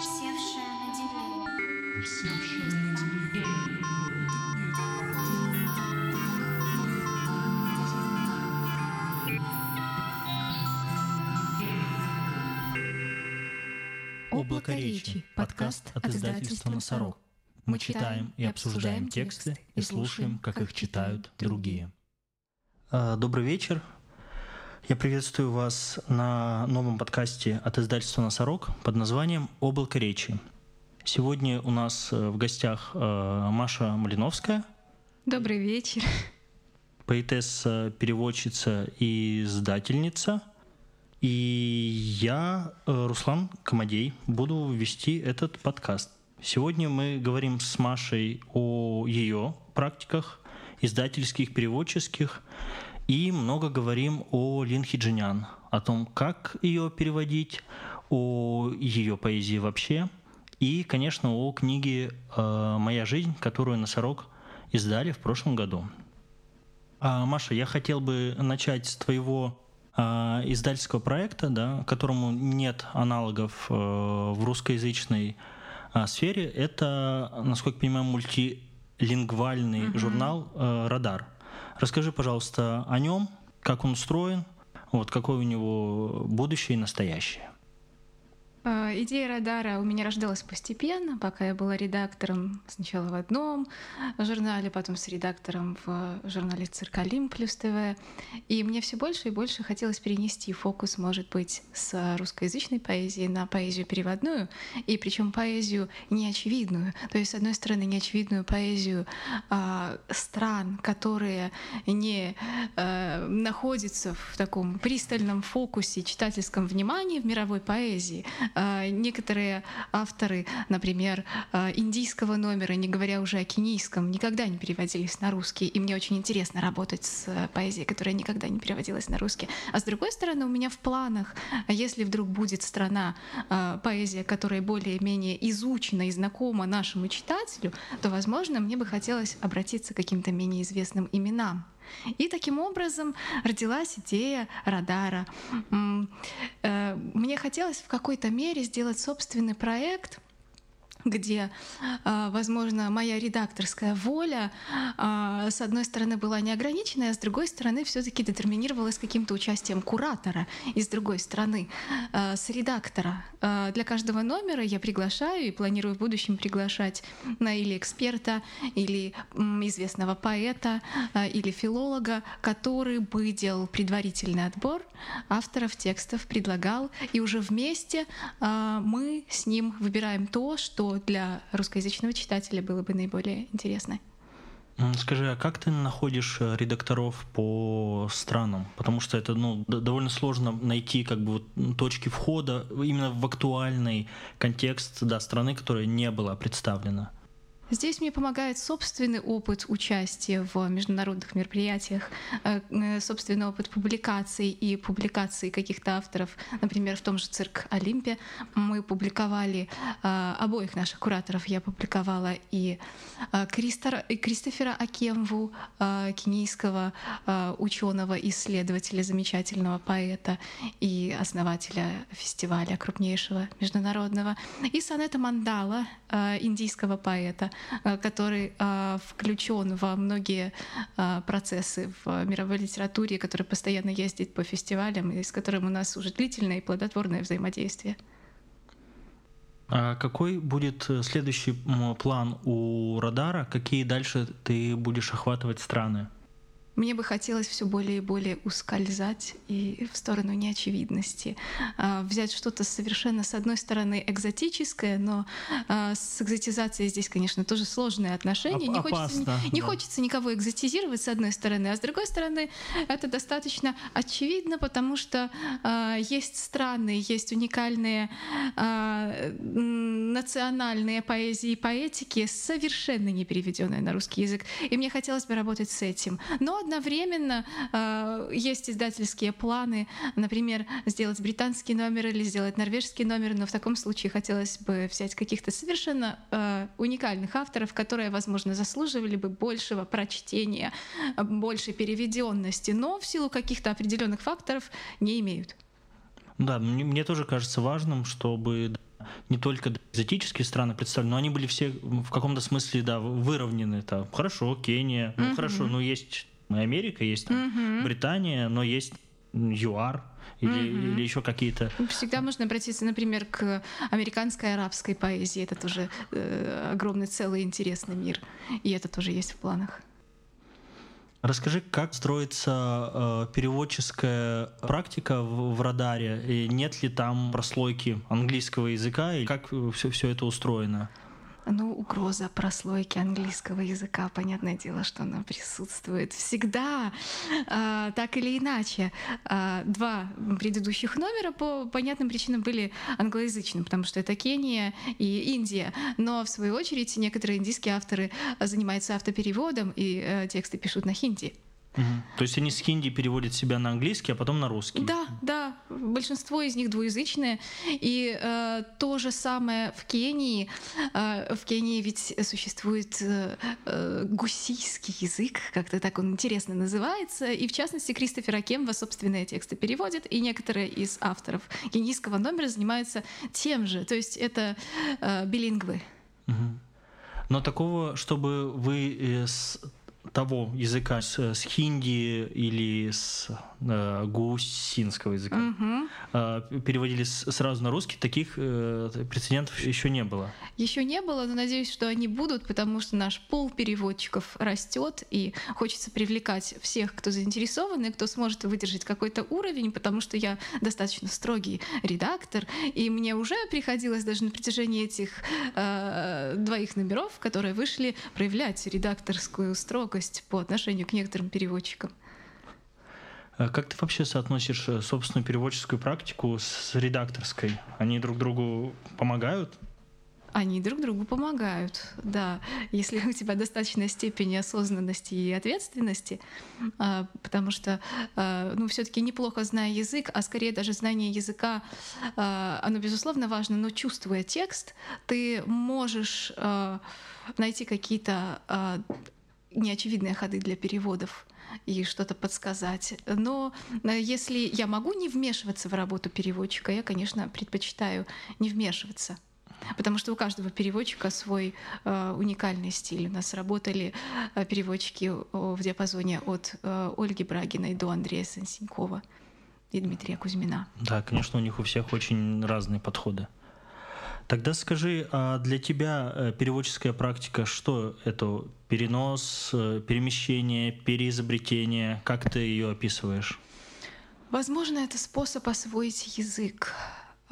Севшая на деревья. Облако речи. Подкаст от издательства «Носорог». Мы читаем и обсуждаем тексты и слушаем, как их читают другие. А, Добрый вечер. Я приветствую вас на новом подкасте от издательства «Носорог» под названием «Облако речи». Сегодня у нас э, в гостях э, Маша Малиновская, Добрый вечер. поэтесса, переводчица и издательница. И я, э, Руслан Комадей, буду вести этот подкаст. Сегодня мы говорим с Машей о ее практиках, издательских, переводческих, и много говорим о Лин Хиджинян, о том, как ее переводить, о ее поэзии вообще, и, конечно, о книге э, «Моя жизнь», которую «Носорог» издали в прошлом году. А, Маша, я хотел бы начать с твоего а, издательского проекта, да, которому нет аналогов э, в русскоязычной а, сфере. Это, насколько я понимаю, мультилингвальный журнал э, «Радар». Расскажи, пожалуйста, о нем, как он устроен, вот какое у него будущее и настоящее. А, Идея радара у меня рождалась постепенно, пока я была редактором сначала в одном журнале, потом с редактором в журнале «Циркалим» плюс ТВ. И мне все больше и больше хотелось перенести фокус, может быть, с русскоязычной поэзии на поэзию переводную, и причем поэзию неочевидную. То есть, с одной стороны, неочевидную поэзию а, стран, которые не а, находятся в таком пристальном фокусе читательском внимании в мировой поэзии, Некоторые авторы, например, а, индийского номера, не говоря уже о кенийском, никогда не переводились на русский. И мне очень интересно работать с э, поэзией, которая никогда не переводилась на русский. А с другой стороны, у меня в планах, а если вдруг будет страна, а, поэзия, которая более-менее изучена и знакома нашему читателю, то, возможно, мне бы хотелось обратиться к каким-то менее известным именам. И таким образом родилась идея радара. Э, Мне хотелось в какой-то мере сделать собственный проект, где, а, возможно, моя редакторская воля, а, с одной стороны, была неограниченная, а с другой стороны, все-таки детерминировалась каким-то участием куратора, и с другой стороны, а, с редактора. Для каждого номера я приглашаю и планирую в будущем приглашать на или эксперта, или известного поэта, или филолога, который бы делал предварительный отбор авторов текстов, предлагал, и уже вместе мы с ним выбираем то, что для русскоязычного читателя было бы наиболее интересно. Скажи, а как ты находишь э, редакторов по странам? Потому что это ну, довольно сложно найти как бы вот точки входа именно в актуальный контекст да, страны, которая не была представлена. Здесь мне помогает собственный опыт участия в международных мероприятиях, э, э, собственный опыт публикаций и публикаций каких-то авторов. Например, в том же «Цирк Олимпе» мы публиковали э, обоих наших кураторов. Я публиковала и Кристофера Акемву, кенийского ученого, исследователя, замечательного поэта и основателя фестиваля крупнейшего международного, и Санета Мандала, индийского поэта, который э, включен во многие э, процессы в мировой литературе, который постоянно ездит по фестивалям и с которым у нас уже длительное и плодотворное взаимодействие. А какой будет э, следующий план у Радара? Какие дальше ты будешь охватывать страны? Мне бы хотелось все более и более ускользать и в сторону неочевидности. А, Взять что-то совершенно, с одной стороны, экзотическое, но а, с экзотизацией здесь, конечно, тоже сложные отношения. Оп- не, хочется, опасно, не да. хочется никого экзотизировать, с одной стороны, а с другой стороны, это достаточно очевидно, потому что а, есть страны, есть уникальные национальные поэзии и поэтики, совершенно не переведенные на русский язык. И мне хотелось бы работать с этим. Но одновременно э, есть издательские планы, например, сделать британский номер или сделать норвежский номер, но в таком случае хотелось бы взять каких-то совершенно э, уникальных авторов, которые, возможно, заслуживали бы большего прочтения, большей переведенности, но в силу каких-то определенных факторов не имеют. Да, мне, мне тоже кажется важным, чтобы не только экзотические страны представлены, но они были все в каком-то смысле, да, выровнены. Там. Хорошо, Кения, ну хорошо, ну есть Америка, есть там Британия, но есть ЮАР, или, или еще какие-то. Всегда можно обратиться, например, к американской арабской поэзии. Это тоже э, огромный целый интересный мир. И это тоже есть в планах. Расскажи, как строится э, переводческая практика в, в радаре? И нет ли там прослойки английского языка? И как все, все это устроено? Ну, угроза прослойки английского языка, понятное дело, что она присутствует всегда, а, так или иначе. А, два предыдущих номера по понятным причинам были англоязычными, потому что это Кения и Индия. Но, в свою очередь, некоторые индийские авторы занимаются автопереводом и э, тексты пишут на хинди. Угу. То есть они с хинди переводят себя на английский, а потом на русский. Да, да. Большинство из них двуязычные. И э, то же самое в Кении. Э, в Кении ведь существует э, э, гусийский язык, как-то так он интересно называется. И в частности Кристофер Акемва собственные тексты переводит, и некоторые из авторов кенийского номера занимаются тем же. То есть это э, билингвы. Угу. Но такого, чтобы вы э, с того языка с, с хинди или с э, гусинского языка угу. э, переводили сразу на русский, таких э, прецедентов еще не было. Еще не было, но надеюсь, что они будут, потому что наш пол переводчиков растет, и хочется привлекать всех, кто заинтересован, и кто сможет выдержать какой-то уровень, потому что я достаточно строгий редактор, и мне уже приходилось даже на протяжении этих э, двоих номеров, которые вышли, проявлять редакторскую строгость жестокость по отношению к некоторым переводчикам. А как ты вообще соотносишь э, собственную переводческую практику с редакторской? Они друг другу помогают? Они друг другу помогают, да. Если у тебя достаточная степень осознанности и ответственности, а, потому что, а, ну, все-таки неплохо зная язык, а скорее даже знание языка, оно безусловно важно, но чувствуя текст, ты можешь найти какие-то неочевидные ходы для переводов и что-то подсказать. Но э, если я могу не вмешиваться в работу переводчика, я, конечно, предпочитаю не вмешиваться. Потому что у каждого переводчика свой э, уникальный стиль. У нас работали э, переводчики в диапазоне от э, Ольги Брагиной до Андрея Сансенькова и Дмитрия Кузьмина. Да, конечно, у них у всех очень разные подходы. Тогда скажи, а для тебя э, переводческая практика что это? Перенос, э, перемещение, переизобретение? Как ты ее описываешь? Возможно, это способ освоить язык.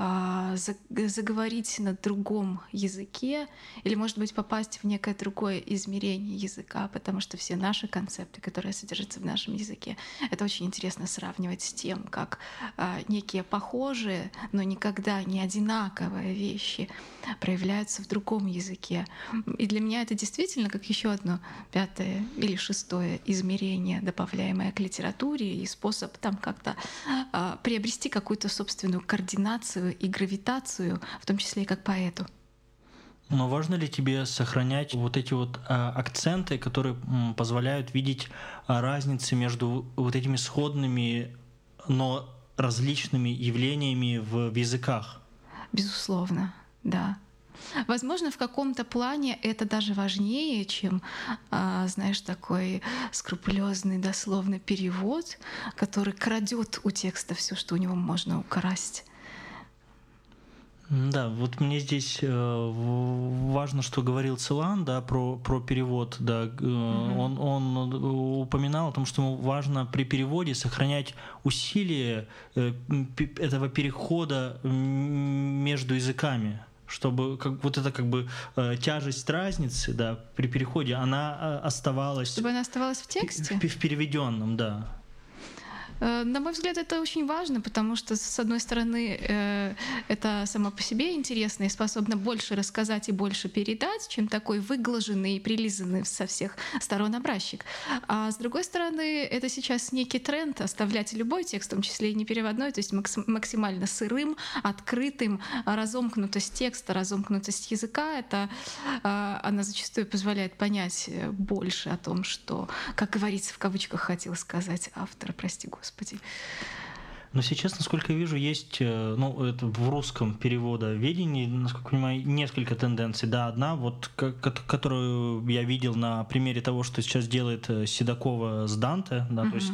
А, заговорить на другом языке или, может быть, попасть в некое другое измерение языка, потому что все наши концепты, которые содержатся в нашем языке, это очень интересно сравнивать с тем, как а, некие похожие, но никогда не одинаковые вещи проявляются в другом языке. И для меня это действительно как еще одно пятое или шестое измерение, добавляемое к литературе, и способ там как-то а, приобрести какую-то собственную координацию и гравитацию, в том числе и как поэту. Но важно ли тебе сохранять вот эти вот а, акценты, которые позволяют видеть а, разницы между вот этими сходными, но различными явлениями в, в языках? Безусловно, да. Возможно, в каком-то плане это даже важнее, чем, а, знаешь, такой скрупулезный дословный перевод, который крадет у текста все, что у него можно украсть. Да, вот мне здесь э, важно, что говорил Целан, да, про, про перевод, да, угу. он, он упоминал о том, что важно при переводе сохранять усилие э, этого перехода между языками чтобы как, вот эта как бы э, тяжесть разницы, да, при переходе, она э, оставалась. Чтобы она оставалась в тексте? В, в переведенном, да. Э, на мой взгляд, это очень важно, потому что, с одной стороны, э, это само по себе интересно и способно больше рассказать и больше передать, чем такой выглаженный и прилизанный со всех сторон образчик. А с другой стороны, это сейчас некий тренд оставлять любой текст, в том числе и непереводной, то есть максимально сырым, открытым, разомкнутость текста, разомкнутость языка, это э, она зачастую позволяет понять больше о том, что, как говорится в кавычках, хотел сказать автор, прости господи. Но сейчас, насколько я вижу, есть, э, ну, это в русском переводоведении, насколько я понимаю, несколько тенденций. Да, одна, вот, которую я видел на примере того, что сейчас делает э, Седокова с Данте, да, угу. то есть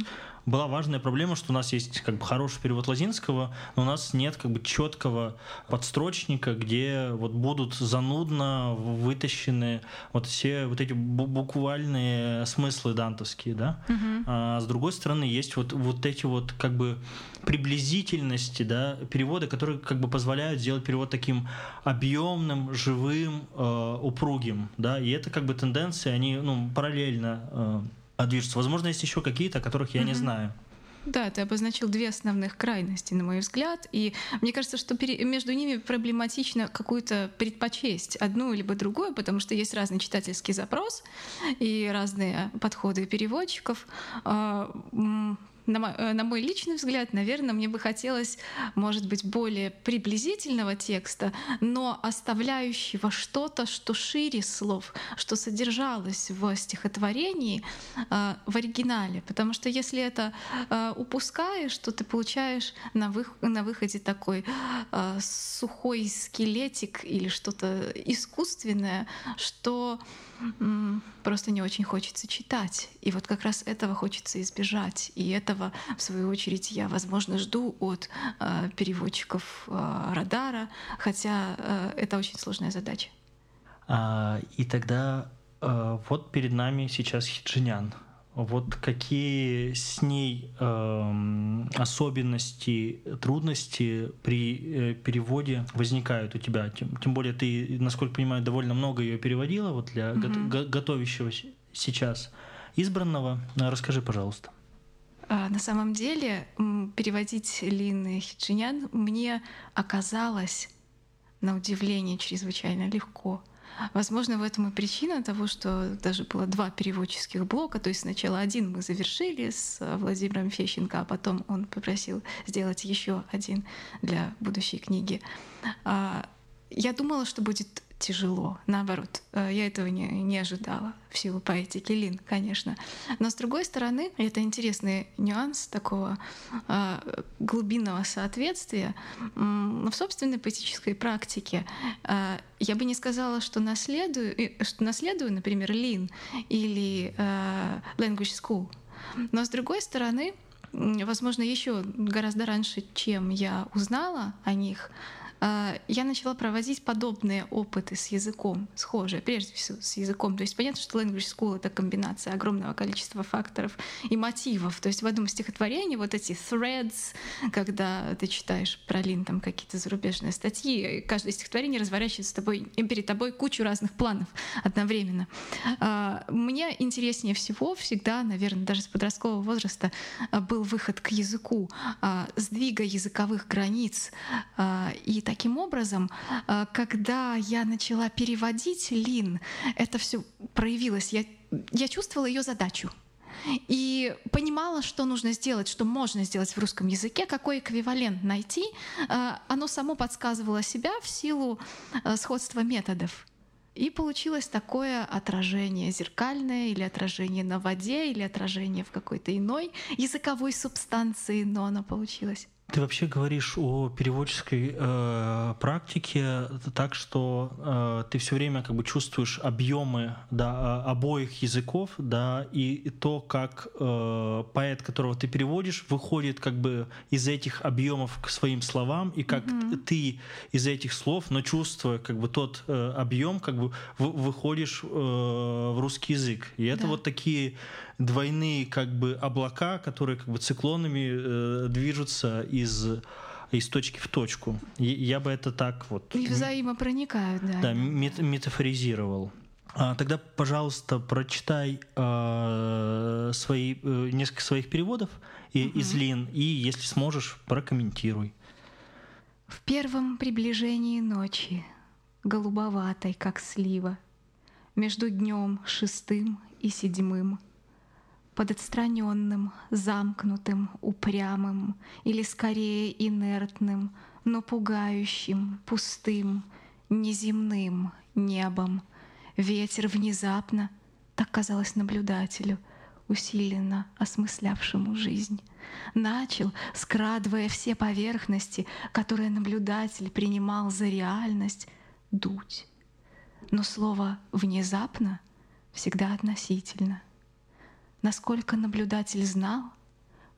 была важная проблема, что у нас есть как бы хороший перевод Лазинского, но у нас нет как бы четкого подстрочника, где вот будут занудно вытащены вот все вот эти буквальные смыслы дантовские, да. Угу. А с другой стороны есть вот вот эти вот как бы приблизительности, да, перевода, которые как бы позволяют сделать перевод таким объемным, живым, э, упругим, да, и это как бы тенденции, они ну параллельно э, а движутся. Возможно, есть еще какие-то, о которых я mm-hmm. не знаю. Да, ты обозначил две основных крайности, на мой взгляд, и мне кажется, что между ними проблематично какую-то предпочесть одну либо другую, потому что есть разный читательский запрос и разные подходы переводчиков. На э, на мой личный взгляд, наверное, мне бы хотелось, может быть, более приблизительного текста, но оставляющего что-то, что шире слов, что содержалось в стихотворении э, в оригинале. Потому что если это э, упускаешь, то ты получаешь на, вы, на выходе такой э, сухой скелетик или что-то искусственное, что просто не очень хочется читать. И вот как раз этого хочется избежать. И этого, в свою очередь, я, возможно, жду от э, переводчиков э, радара, хотя э, это очень сложная задача. А, и тогда э, вот перед нами сейчас Хеджинян. Вот какие с ней э, особенности, трудности при э, переводе возникают у тебя? Тем, тем более ты, насколько понимаю, довольно много ее переводила вот для mm-hmm. го- готовящего сейчас избранного. Расскажи, пожалуйста. А, на самом деле переводить Лин Хеджинян мне оказалось на удивление чрезвычайно легко. Возможно, в этом и причина того, что даже было два переводческих блока. То есть сначала один мы завершили с Владимиром Фещенко, а потом он попросил сделать еще один для будущей книги. А, я думала, что будет тяжело. Наоборот, э, я этого не, не ожидала в силу поэтики Лин, конечно. Но с другой стороны, это интересный нюанс такого э, глубинного соответствия. В собственной поэтической практике э, я бы не сказала, что наследую, что наследую, например, Лин или Language School. Но с другой стороны, возможно, еще гораздо раньше, чем я узнала о них, я начала проводить подобные опыты с языком, схожие, прежде всего с языком. То есть понятно, что language school — это комбинация огромного количества факторов и мотивов. То есть в одном стихотворении вот эти threads, когда ты читаешь про Лин там какие-то зарубежные статьи, каждое стихотворение разворачивается с тобой, перед тобой кучу разных планов одновременно. А, мне интереснее всего всегда, наверное, даже с подросткового возраста был выход к языку, сдвига языковых границ и таким образом, э, когда я начала переводить Лин, это все проявилось. Я, я чувствовала ее задачу и понимала, что нужно сделать, что можно сделать в русском языке, какой эквивалент найти. Э, оно само подсказывало себя в силу э, сходства методов. И получилось такое отражение зеркальное, или отражение на воде, или отражение в какой-то иной языковой субстанции, но оно получилось. Ты вообще говоришь о переводческой э, практике так, что э, ты все время как бы чувствуешь объемы да, обоих языков, да, и, и то, как э, поэт, которого ты переводишь, выходит как бы из этих объемов к своим словам, и как mm-hmm. ты из этих слов, но чувствуя как бы тот э, объем, как бы в, выходишь э, в русский язык. И это да. вот такие двойные как бы облака, которые как бы циклонами э, движутся из из точки в точку. Я бы это так вот... И взаимопроникают, да. Да, мет метафоризировал. А, тогда, пожалуйста, прочитай э, свои, э, несколько своих переводов и, угу. из Лин, и, если сможешь, прокомментируй. В первом приближении ночи, голубоватой, как слива, между днем шестым и седьмым — под отстраненным, замкнутым, упрямым или скорее инертным, но пугающим, пустым, неземным небом. Ветер внезапно, так казалось наблюдателю, усиленно осмыслявшему жизнь. Начал, скрадывая все поверхности, которые наблюдатель принимал за реальность, дуть. Но слово «внезапно» всегда относительно. Насколько наблюдатель знал,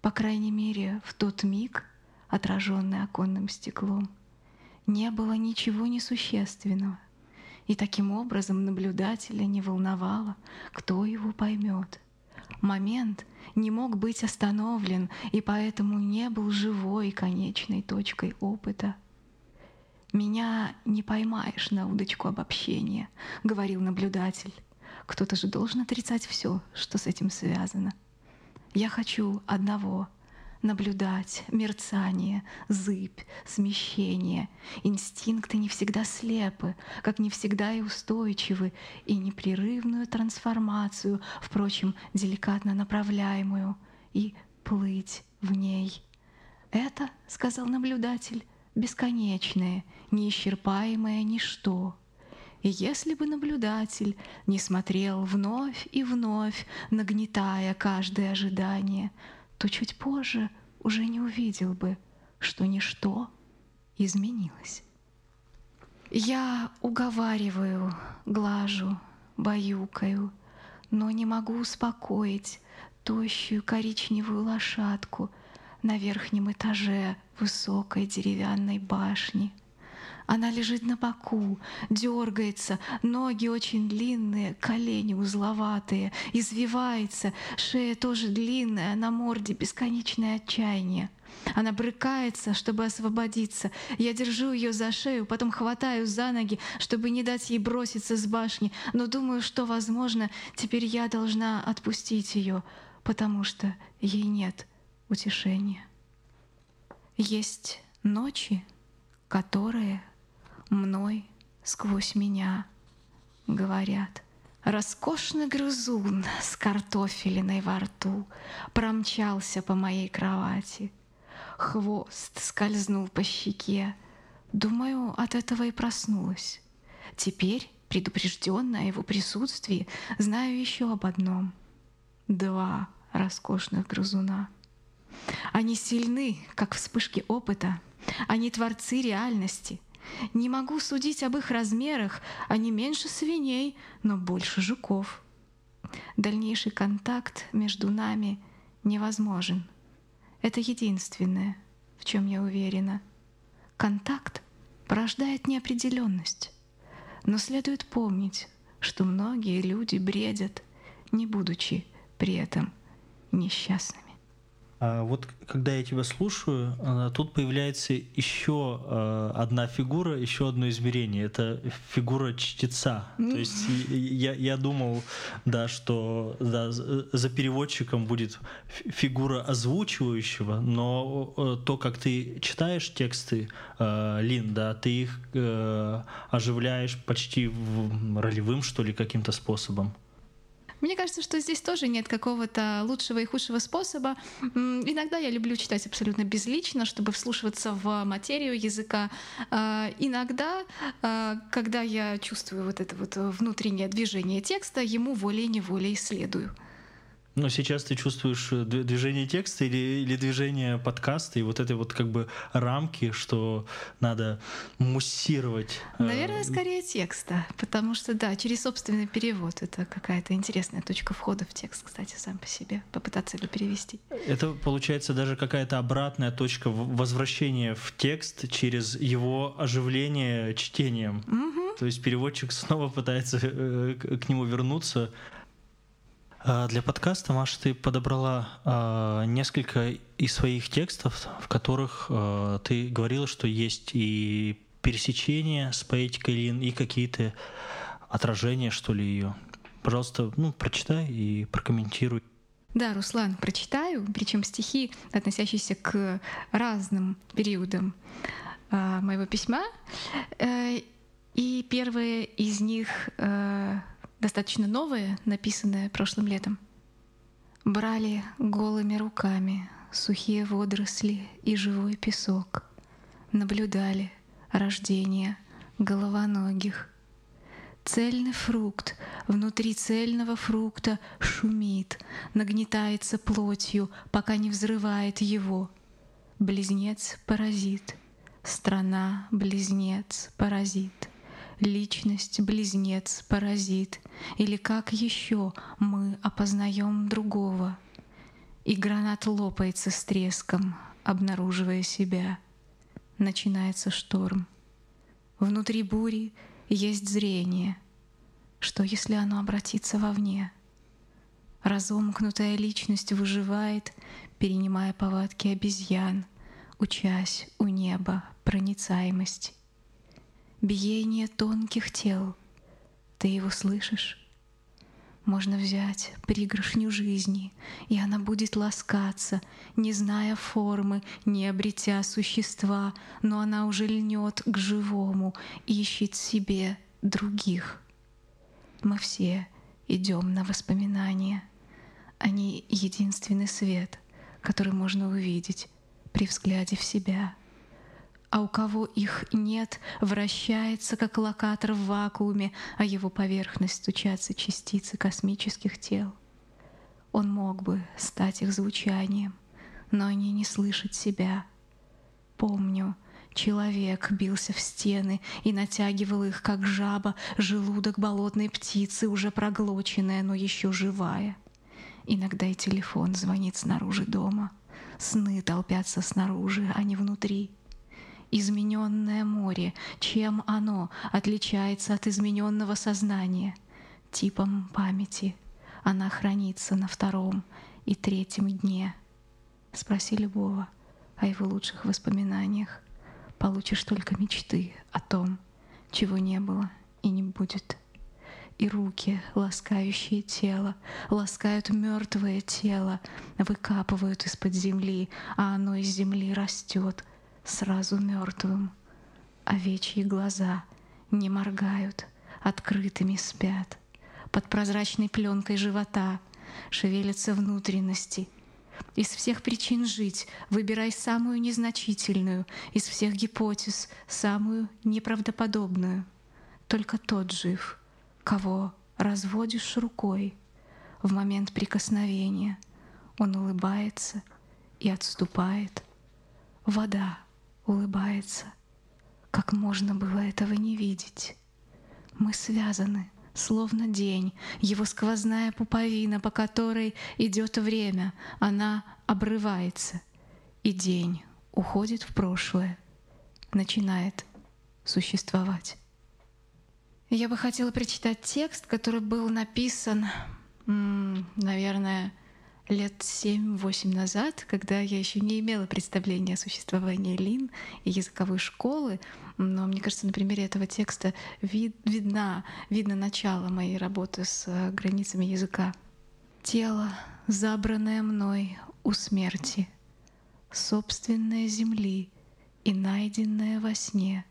по крайней мере, в тот миг, отраженный оконным стеклом, не было ничего несущественного, и таким образом наблюдателя не волновало, кто его поймет. Момент не мог быть остановлен, и поэтому не был живой конечной точкой опыта. «Меня не поймаешь на удочку обобщения», — говорил наблюдатель. «Кто-то же должен отрицать все, что с этим связано. Я хочу одного — наблюдать мерцание, зыбь, смещение. Инстинкты не всегда слепы, как не всегда и устойчивы, и непрерывную трансформацию, впрочем, деликатно направляемую, и плыть в ней. Это, сказал наблюдатель, бесконечное, неисчерпаемое ничто. И если бы наблюдатель не смотрел вновь и вновь, нагнетая каждое ожидание, то чуть позже уже не увидел бы, что ничто изменилось. Я уговариваю, глажу, баюкаю, но не могу успокоить тощую коричневую лошадку на верхнем этаже высокой деревянной башни — она лежит на боку, дергается, ноги очень длинные, колени узловатые, извивается, шея тоже длинная, на морде бесконечное отчаяние. Она брыкается, чтобы освободиться. Я держу ее за шею, потом хватаю за ноги, чтобы не дать ей броситься с башни, но думаю, что, возможно, теперь я должна отпустить ее, потому что ей нет утешения. Есть ночи, которые мной сквозь меня говорят. Роскошный грызун с картофелиной во рту Промчался по моей кровати. Хвост скользнул по щеке. Думаю, от этого и проснулась. Теперь, предупрежденная о его присутствии, знаю еще об одном. Два роскошных грызуна. Они сильны, как вспышки опыта. Они творцы реальности — не могу судить об их размерах, они меньше свиней, но больше жуков. Дальнейший контакт между нами невозможен. Это единственное, в чем я уверена. Контакт порождает неопределенность. Но следует помнить, что многие люди бредят, не будучи при этом несчастными. А вот когда я тебя слушаю, а, тут появляется еще а, одна фигура, еще одно измерение. Это фигура чтеца. То есть я, я думал, да, что да, за переводчиком будет фигура озвучивающего, но э, то, как ты читаешь тексты, Лин, да, ты их э, оживляешь почти ролевым, что ли, каким-то способом. Мне кажется, что здесь тоже нет какого-то лучшего и худшего способа. Иногда я люблю читать абсолютно безлично, чтобы вслушиваться в материю языка. А, иногда, а, когда я чувствую вот это вот внутреннее движение текста, ему волей-неволей следую. Но сейчас ты чувствуешь э, движение текста или, или движение подкаста и вот этой вот как бы рамки, что надо муссировать? Э, Наверное, скорее текста, потому что, да, через собственный перевод это какая-то интересная точка входа в текст, кстати, сам по себе, попытаться его перевести. Это получается даже какая-то обратная точка возвращения в текст через его оживление чтением. Угу. То есть переводчик снова пытается э, к нему вернуться, для подкаста, Маша, ты подобрала э, несколько из своих текстов, в которых э, ты говорила, что есть и пересечения с поэтикой Лин, и какие-то отражения, что ли, ее. Пожалуйста, ну, прочитай и прокомментируй. Да, Руслан, прочитаю, причем стихи, относящиеся к разным периодам э, моего письма. Э, и первые из них э, достаточно новое, написанное прошлым летом. Брали голыми руками сухие водоросли и живой песок. Наблюдали рождение головоногих. Цельный фрукт внутри цельного фрукта шумит, нагнетается плотью, пока не взрывает его. Близнец-паразит, страна-близнец-паразит, личность-близнец-паразит, или как еще мы опознаем другого. И гранат лопается с треском, обнаруживая себя. Начинается шторм. Внутри бури есть зрение. Что, если оно обратится вовне? Разомкнутая личность выживает, перенимая повадки обезьян, учась у неба проницаемости. Биение тонких тел. Ты его слышишь? Можно взять пригоршню жизни, и она будет ласкаться, не зная формы, не обретя существа, но она уже льнет к живому, ищет себе других. Мы все идем на воспоминания. Они единственный свет, который можно увидеть при взгляде в себя — а у кого их нет, вращается, как локатор в вакууме, а его поверхность стучатся частицы космических тел. Он мог бы стать их звучанием, но они не слышат себя. Помню, человек бился в стены и натягивал их, как жаба, желудок болотной птицы, уже проглоченная, но еще живая. Иногда и телефон звонит снаружи дома. Сны толпятся снаружи, а не внутри — измененное море. Чем оно отличается от измененного сознания? Типом памяти. Она хранится на втором и третьем дне. Спроси любого о его лучших воспоминаниях. Получишь только мечты о том, чего не было и не будет. И руки, ласкающие тело, ласкают мертвое тело, выкапывают из-под земли, а оно из земли растет, сразу мертвым. Овечьи глаза не моргают, открытыми спят. Под прозрачной пленкой живота шевелятся внутренности. Из всех причин жить выбирай самую незначительную, из всех гипотез самую неправдоподобную. Только тот жив, кого разводишь рукой в момент прикосновения. Он улыбается и отступает. Вода — улыбается. Как можно было этого не видеть? Мы связаны, словно день, его сквозная пуповина, по которой идет время, она обрывается, и день уходит в прошлое, начинает существовать. Я бы хотела прочитать текст, который был написан, наверное, лет 7-8 назад, когда я еще не имела представления о существовании Лин и языковой школы, но мне кажется, на примере этого текста вид, видна, видно начало моей работы с э, границами языка. Тело, забранное мной у смерти, собственное земли и найденное во сне,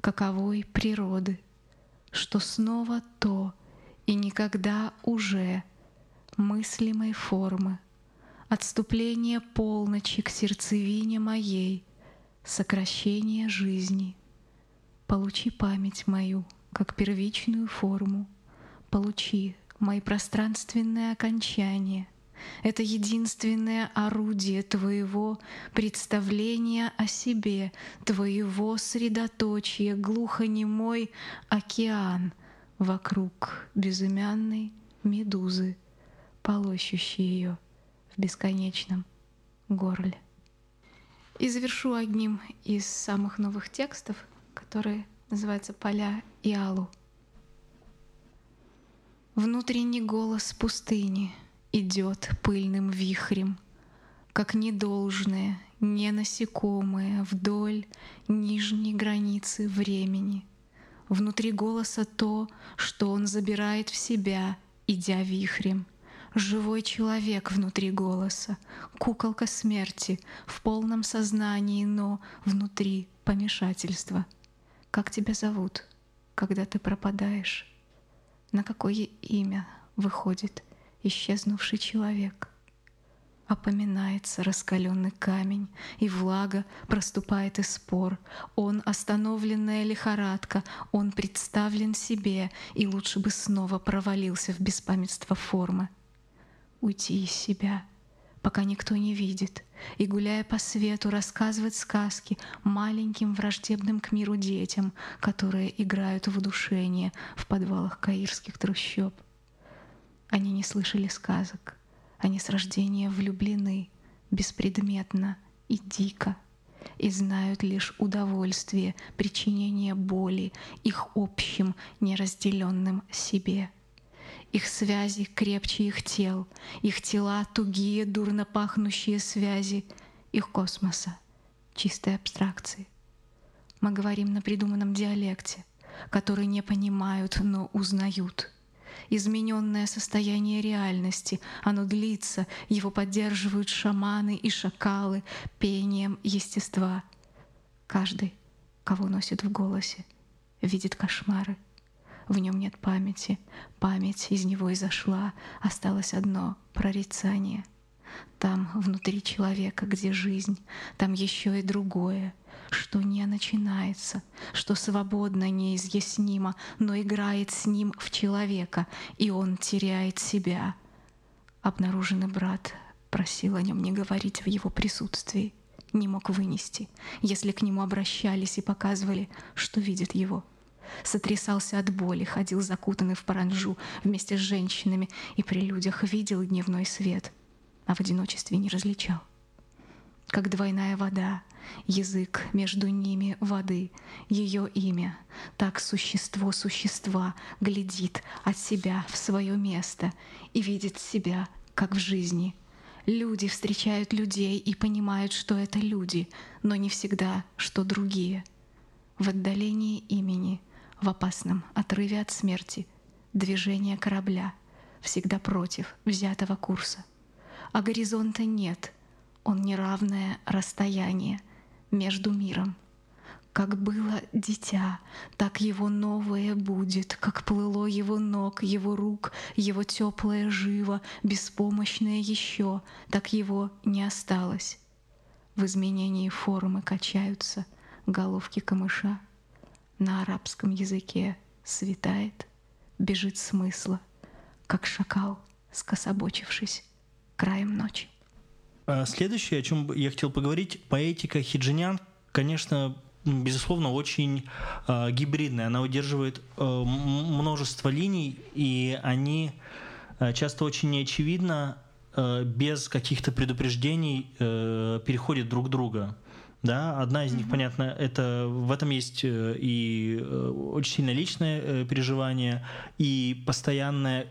каковой природы, что снова то и никогда уже — мыслимой формы, отступление полночи к сердцевине моей, сокращение жизни. Получи память мою, как первичную форму, получи мои пространственные окончания. Это единственное орудие твоего представления о себе, твоего средоточия, глухонемой океан вокруг безымянной медузы полощущий ее в бесконечном горле. И завершу одним из самых новых текстов, который называется «Поля и Алу». Внутренний голос пустыни идет пыльным вихрем, как недолжное, не насекомое вдоль нижней границы времени. Внутри голоса то, что он забирает в себя, идя вихрем — живой человек внутри голоса, куколка смерти в полном сознании, но внутри помешательства. Как тебя зовут, когда ты пропадаешь? На какое имя выходит исчезнувший человек? Опоминается раскаленный камень, и влага проступает из спор. Он остановленная лихорадка, он представлен себе, и лучше бы снова провалился в беспамятство формы. Уйти из себя, пока никто не видит, и, гуляя по свету, рассказывать сказки маленьким враждебным к миру детям, которые играют в удушение в подвалах каирских трущоб. Они не слышали сказок — они с рождения влюблены беспредметно и дико и знают лишь удовольствие причинения боли их общим неразделенным себе. Их связи крепче их тел, их тела тугие, дурно пахнущие связи, их космоса, чистой абстракции. Мы говорим на придуманном диалекте, который не понимают, но узнают — измененное состояние реальности. Оно длится, его поддерживают шаманы и шакалы пением естества. Каждый, кого носит в голосе, видит кошмары. В нем нет памяти, память из него изошла, осталось одно прорицание. Там, внутри человека, где жизнь, там еще и другое — что не начинается, что свободно неизъяснимо, но играет с ним в человека, и он теряет себя. Обнаруженный брат просил о нем не говорить в его присутствии, не мог вынести, если к нему обращались и показывали, что видят его. Сотрясался от боли, ходил закутанный в паранжу вместе с женщинами и при людях видел дневной свет, а в одиночестве не различал. Как двойная вода, язык между ними воды, ее имя. Так существо существа глядит от себя в свое место и видит себя, как в жизни. Люди встречают людей и понимают, что это люди, но не всегда, что другие. В отдалении имени, в опасном отрыве от смерти, движение корабля, всегда против взятого курса. А горизонта нет, он неравное расстояние — между миром. Как было дитя, так его новое будет, как плыло его ног, его рук, его теплое живо, беспомощное еще, так его не осталось. В изменении формы качаются головки камыша. На арабском языке светает, бежит смысла, как шакал, скособочившись краем ночи. А следующее, о чем я хотел поговорить, поэтика хиджинян, конечно, безусловно, очень э, гибридная. Она удерживает э, множество линий, и они часто очень неочевидно, э, без каких-то предупреждений э, переходят друг друга. Да, одна из них, mm-hmm. понятно, это в этом есть э, и э, очень сильно личное э, переживание, и постоянное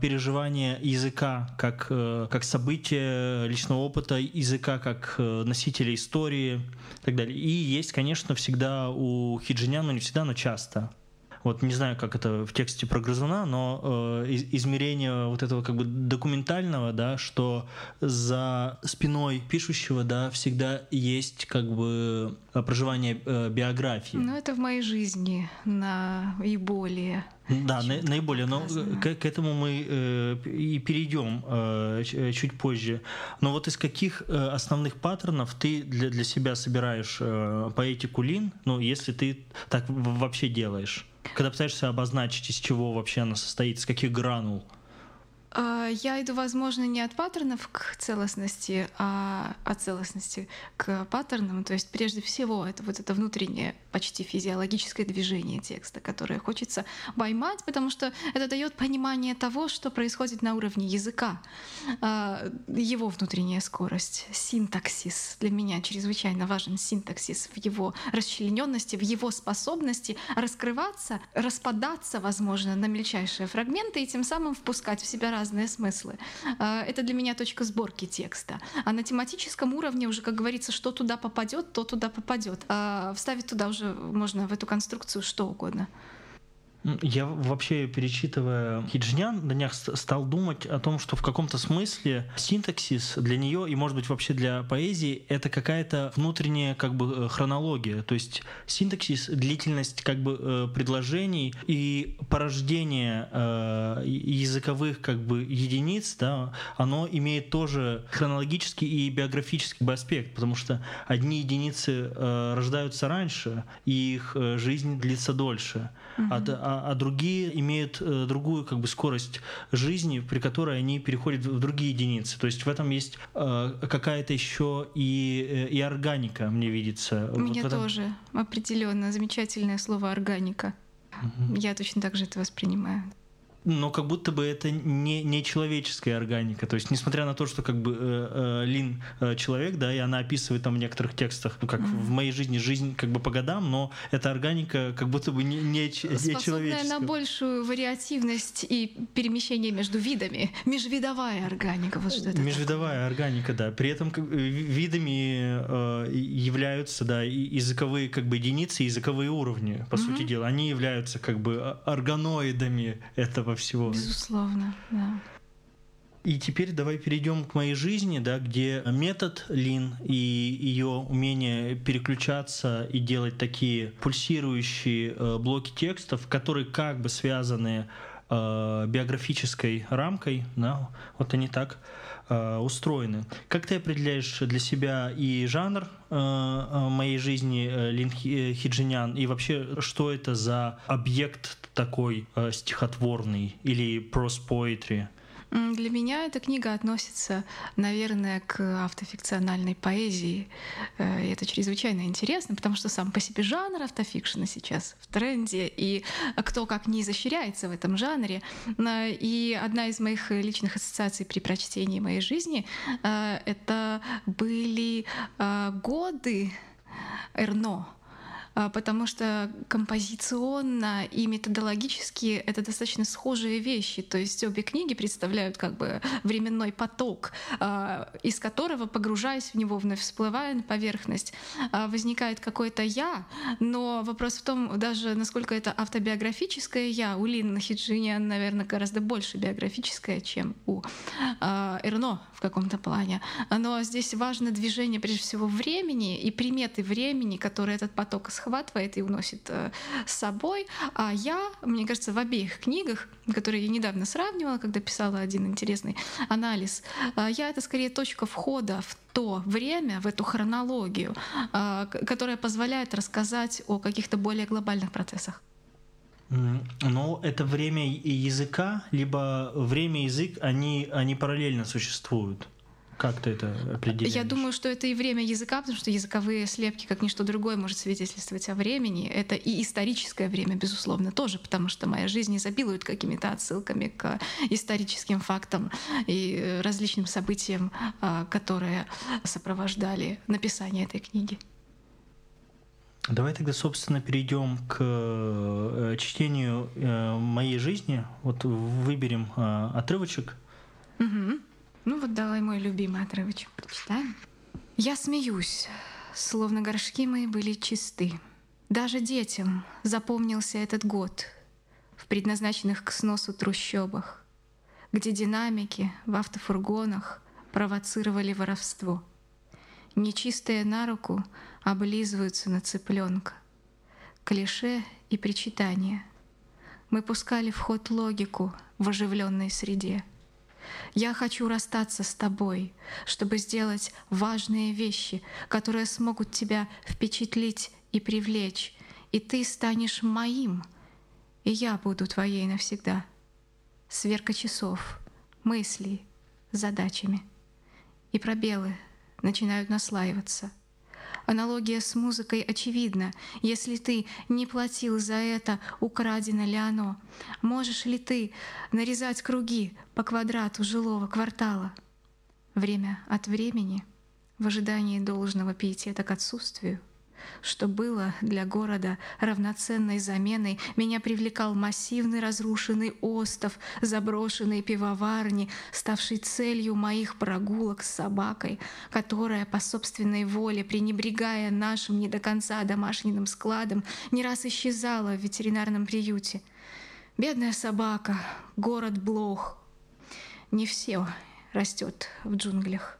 переживание языка как, как событие личного опыта, языка как носителя истории и так далее. И есть, конечно, всегда у хиджинян, но не всегда, но часто вот не знаю, как это в тексте про грызуна, но э, измерение вот этого как бы документального, да, что за спиной пишущего, да, всегда есть как бы проживание э, биографии. Ну, это в моей жизни наиболее. Да, на, наиболее, но к, к этому мы э, и перейдем э, чуть позже. Но вот из каких э, основных паттернов ты для, для себя собираешь э, поэтику Лин, ну, если ты так вообще делаешь? Когда пытаешься обозначить, из чего вообще она состоит, из каких гранул? А, я иду, возможно, не от паттернов к целостности, а от целостности к паттернам. То есть, прежде всего, это вот это внутреннее, почти физиологическое движение текста, которое хочется поймать, потому что это дает понимание того, что происходит на уровне языка. А, его внутренняя скорость, синтаксис. Для меня чрезвычайно важен синтаксис в его расчлененности, в его способности раскрываться, распадаться, возможно, на мельчайшие фрагменты и тем самым впускать в себя разные разные смыслы. А, это для меня точка сборки текста. А на тематическом уровне уже, как говорится, что туда попадет, то туда попадет. А вставить туда уже можно в эту конструкцию что угодно. Я вообще, перечитывая Хиджнян, на днях стал думать о том, что в каком-то смысле синтаксис для нее и, может быть, вообще для поэзии это какая-то внутренняя как бы э, хронология. То есть синтаксис, длительность как бы э, предложений и порождение э, языковых как бы единиц, да, оно имеет тоже хронологический и биографический бы аспект, потому что одни единицы рождаются раньше, и их жизнь длится дольше. Uh-huh. А, а, другие имеют э, другую как бы скорость жизни, при которой они переходят в другие единицы. То есть в этом есть э, какая-то еще и, э, и органика, мне видится. Меня вот этом... тоже определенно замечательное слово органика. Угу. Я точно так же это воспринимаю но как будто бы это не, не человеческая органика. То есть, несмотря на то, что как бы э, э, Лин э, человек, да, и она описывает там в некоторых текстах, ну, как mm-hmm. в моей жизни жизнь как бы по годам, но эта органика как будто бы не, не, не человеческая. на большую вариативность и перемещение между видами. Межвидовая органика, вот что это Межвидовая такое. органика, да. При этом как, видами э, являются, да, языковые как бы единицы, языковые уровни, по mm-hmm. сути дела. Они являются как бы органоидами этого всего. Безусловно, да. И теперь давай перейдем к моей жизни, да, где метод Лин и ее умение переключаться и делать такие пульсирующие э, блоки текстов, которые как бы связаны э, биографической рамкой, да, вот они так э, устроены. Как ты определяешь для себя и жанр э, э моей жизни э, Лин Хиджинян, и вообще, что это за объект такой стихотворный или poetry? Для меня эта книга относится, наверное, к автофикциональной поэзии. Э, и это чрезвычайно интересно, потому что сам по себе жанр автофикшена сейчас в тренде, и кто как не изощряется в этом жанре. И одна из моих личных ассоциаций при прочтении моей жизни э, — это были э, годы Эрно, потому что композиционно и методологически это достаточно схожие вещи. То есть обе книги представляют как бы временной поток, а, из которого, погружаясь в него, вновь всплывая на поверхность, а, возникает какое-то «я», но вопрос в том, даже насколько это автобиографическое «я». У Лины Хиджиниан, наверное, гораздо больше биографическое, чем у Эрно в каком-то плане. Но здесь важно движение, прежде всего, времени и приметы времени, которые этот поток схватывает и уносит э, с собой. А я, мне кажется, в обеих книгах, которые я недавно сравнивала, когда писала один интересный анализ, э, я это скорее точка входа в то время, в эту хронологию, э, которая позволяет рассказать о каких-то более глобальных процессах. Но это время языка, либо время и язык, они, они параллельно существуют. Как ты это определяешь? Я думаю, что это и время языка, потому что языковые слепки, как ничто другое, может свидетельствовать о времени. Это и историческое время, безусловно, тоже, потому что моя жизнь изобилует какими-то отсылками к историческим фактам и различным событиям, а, которые сопровождали написание этой книги. Давай тогда, собственно, перейдем к э, чтению э, моей жизни. Вот выберем э, отрывочек. Угу. Ну вот давай мой любимый отрывочек прочитаем. Я смеюсь, словно горшки мои были чисты. Даже детям запомнился этот год в предназначенных к сносу трущобах, где динамики в автофургонах провоцировали воровство. Нечистые на руку облизываются на цыпленка. Клише и причитания. Мы пускали в ход логику в оживленной среде — я хочу расстаться с тобой, чтобы сделать важные вещи, которые смогут тебя впечатлить и привлечь, и ты станешь моим, и я буду твоей навсегда. Сверка часов, мыслей, задачами. И пробелы начинают наслаиваться — Аналогия с музыкой очевидна. Если ты не платил за это, украдено ли оно? Можешь ли ты нарезать круги по квадрату жилого квартала? Время от времени, в ожидании должного пиетета к отсутствию, что было для города равноценной заменой, меня привлекал массивный разрушенный остов, заброшенные пивоварни, ставший целью моих прогулок с собакой, которая по собственной воле, пренебрегая нашим не до конца домашним складом, не раз исчезала в ветеринарном приюте. Бедная собака, город Блох. Не все растет в джунглях.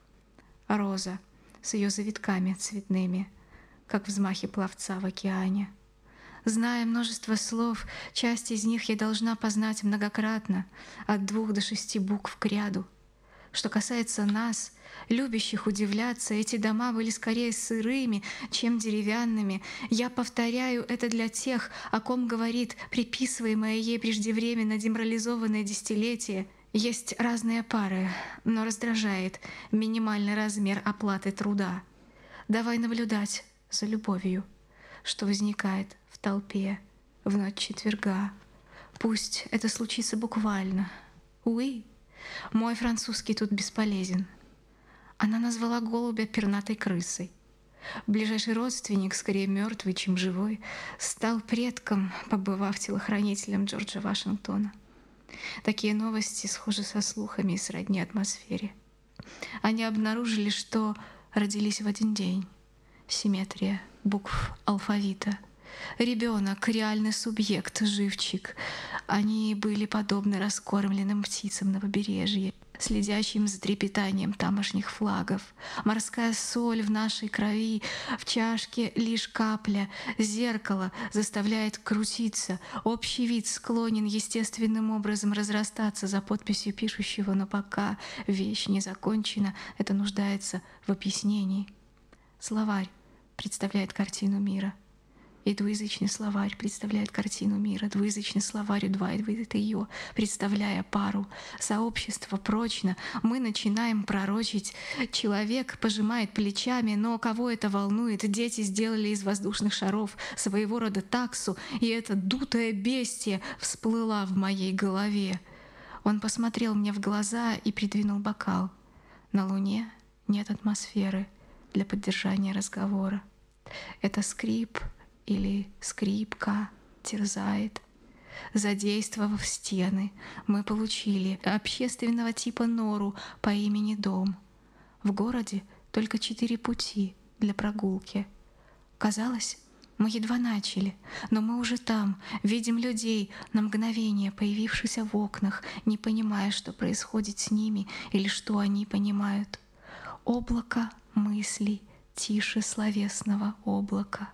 Роза с ее завитками цветными — как взмахи пловца в океане. Зная множество слов, часть из них я должна познать многократно, от двух до шести букв к ряду. Что касается нас, любящих удивляться, эти дома были скорее сырыми, чем деревянными. Я повторяю это для тех, о ком говорит приписываемое ей преждевременно деморализованное десятилетие. Есть разные пары, но раздражает минимальный размер оплаты труда. Давай наблюдать, за любовью, что возникает в толпе в ночь четверга. Пусть это случится буквально. Уи, мой французский тут бесполезен. Она назвала голубя пернатой крысой. Ближайший родственник, скорее мертвый, чем живой, стал предком, побывав телохранителем Джорджа Вашингтона. Такие новости схожи со слухами и сродни атмосфере. Они обнаружили, что родились в один день симметрия букв алфавита. Ребенок — реальный субъект, живчик. Они были подобны раскормленным птицам на побережье, следящим за трепетанием тамошних флагов. Морская соль в нашей крови, в чашке лишь капля, зеркало заставляет крутиться, общий вид склонен естественным образом разрастаться за подписью пишущего, но пока вещь не закончена, это нуждается в объяснении. Словарь представляет картину мира. И двуязычный словарь представляет картину мира. Двуязычный словарь удваивает ее, представляя пару. Сообщество прочно. Мы начинаем пророчить. Человек пожимает плечами, но кого это волнует? Дети сделали из воздушных шаров своего рода таксу, и эта дутая бестия всплыла в моей голове. Он посмотрел мне в глаза и придвинул бокал. На Луне нет атмосферы — для поддержания разговора. Это скрип или скрипка терзает. Задействовав стены, мы получили общественного типа нору по имени Дом. В городе только четыре пути для прогулки. Казалось, мы едва начали, но мы уже там, видим людей, на мгновение появившихся в окнах, не понимая, что происходит с ними или что они понимают. Облако мыслей тише словесного облака,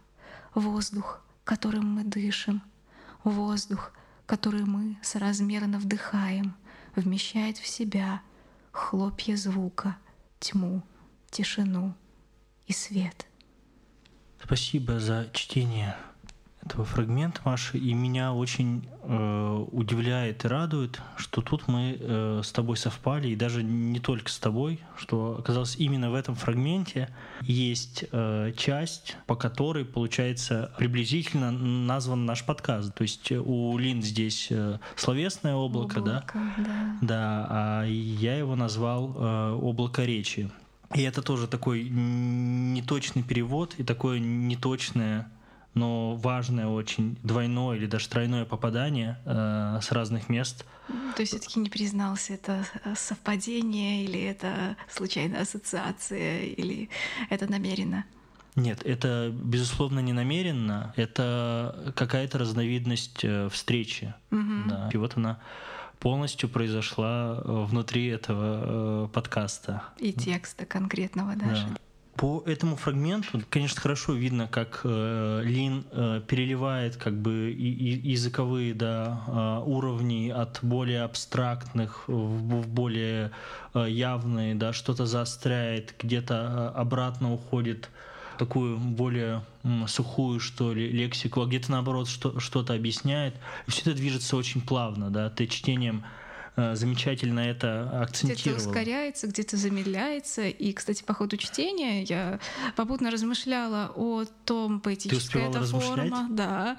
воздух, которым мы дышим, воздух, который мы соразмерно вдыхаем, вмещает в себя хлопья звука, тьму, тишину и свет. Спасибо за чтение этого фрагмента, Маша, и меня очень э, удивляет и радует, что тут мы э, с тобой совпали, и даже не только с тобой, что оказалось именно в этом фрагменте есть э, часть, по которой, получается, приблизительно назван наш подкаст. То есть у Лин здесь э, словесное облако, облако да? да? Да, а я его назвал э, облако речи. И это тоже такой неточный перевод и такое неточное но важное очень двойное или даже тройное попадание э, с разных мест. То есть все-таки не признался, это э, совпадение или это случайная ассоциация или это намеренно? Нет, это безусловно не намеренно, это какая-то разновидность э, встречи. Угу. Да. И вот она полностью произошла э, внутри этого подкаста. И текста конкретного даже. Да. По этому фрагменту, конечно, хорошо видно, как э, Лин э, переливает как бы и, и языковые да, э, уровни от более абстрактных в, в более э, явные, да, что-то заостряет, где-то э, обратно уходит такую более сухую, что ли, лексику, а где-то наоборот что, что-то объясняет. И все это движется очень плавно, да, ты чтением замечательно это Где-то акцентировала. ускоряется, где-то замедляется. И, кстати, по ходу чтения я попутно размышляла о том, поэтическая это форма, да,